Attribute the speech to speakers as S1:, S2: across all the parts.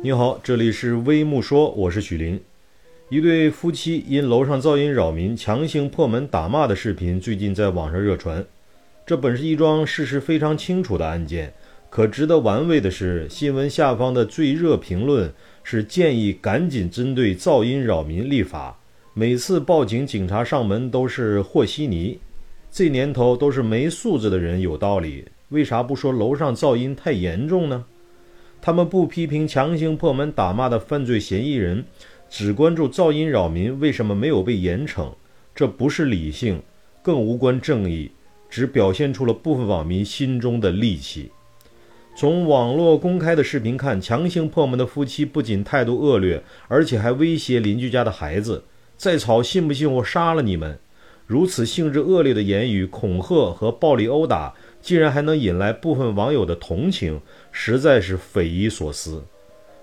S1: 你好，这里是微木说，我是许林。一对夫妻因楼上噪音扰民，强行破门打骂的视频最近在网上热传。这本是一桩事实非常清楚的案件，可值得玩味的是，新闻下方的最热评论是建议赶紧针对噪音扰民立法。每次报警，警察上门都是和稀泥。这年头都是没素质的人有道理，为啥不说楼上噪音太严重呢？他们不批评强行破门打骂的犯罪嫌疑人，只关注噪音扰民为什么没有被严惩。这不是理性，更无关正义，只表现出了部分网民心中的戾气。从网络公开的视频看，强行破门的夫妻不仅态度恶劣，而且还威胁邻居家的孩子：“再吵，信不信我杀了你们？”如此性质恶劣的言语、恐吓和暴力殴打。竟然还能引来部分网友的同情，实在是匪夷所思。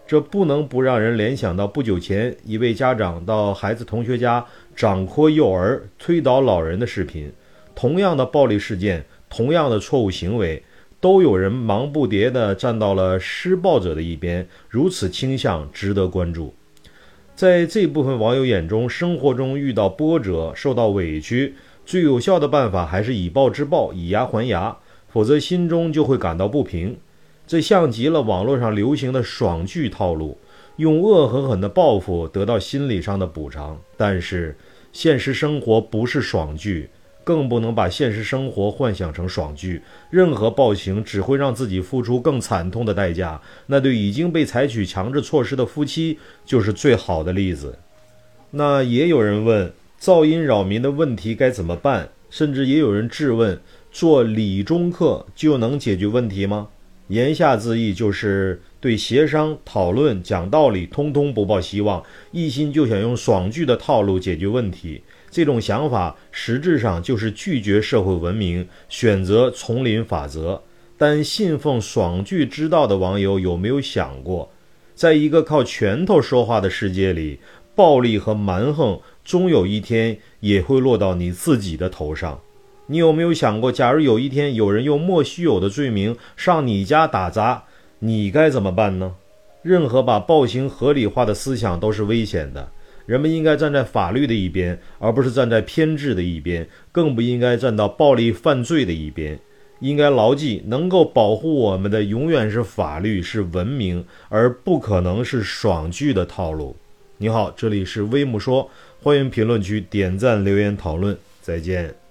S1: 这不能不让人联想到不久前一位家长到孩子同学家掌掴幼儿、推倒老人的视频。同样的暴力事件，同样的错误行为，都有人忙不迭地站到了施暴者的一边。如此倾向值得关注。在这部分网友眼中，生活中遇到波折、受到委屈，最有效的办法还是以暴制暴，以牙还牙。否则心中就会感到不平，这像极了网络上流行的爽剧套路，用恶狠狠的报复得到心理上的补偿。但是现实生活不是爽剧，更不能把现实生活幻想成爽剧。任何暴行只会让自己付出更惨痛的代价。那对已经被采取强制措施的夫妻就是最好的例子。那也有人问，噪音扰民的问题该怎么办？甚至也有人质问。做理中客就能解决问题吗？言下之意就是对协商、讨论、讲道理通通不抱希望，一心就想用爽剧的套路解决问题。这种想法实质上就是拒绝社会文明，选择丛林法则。但信奉爽剧之道的网友有没有想过，在一个靠拳头说话的世界里，暴力和蛮横终有一天也会落到你自己的头上？你有没有想过，假如有一天有人用莫须有的罪名上你家打砸，你该怎么办呢？任何把暴行合理化的思想都是危险的。人们应该站在法律的一边，而不是站在偏执的一边，更不应该站到暴力犯罪的一边。应该牢记，能够保护我们的永远是法律，是文明，而不可能是爽剧的套路。你好，这里是微木说，欢迎评论区点赞留言讨论，再见。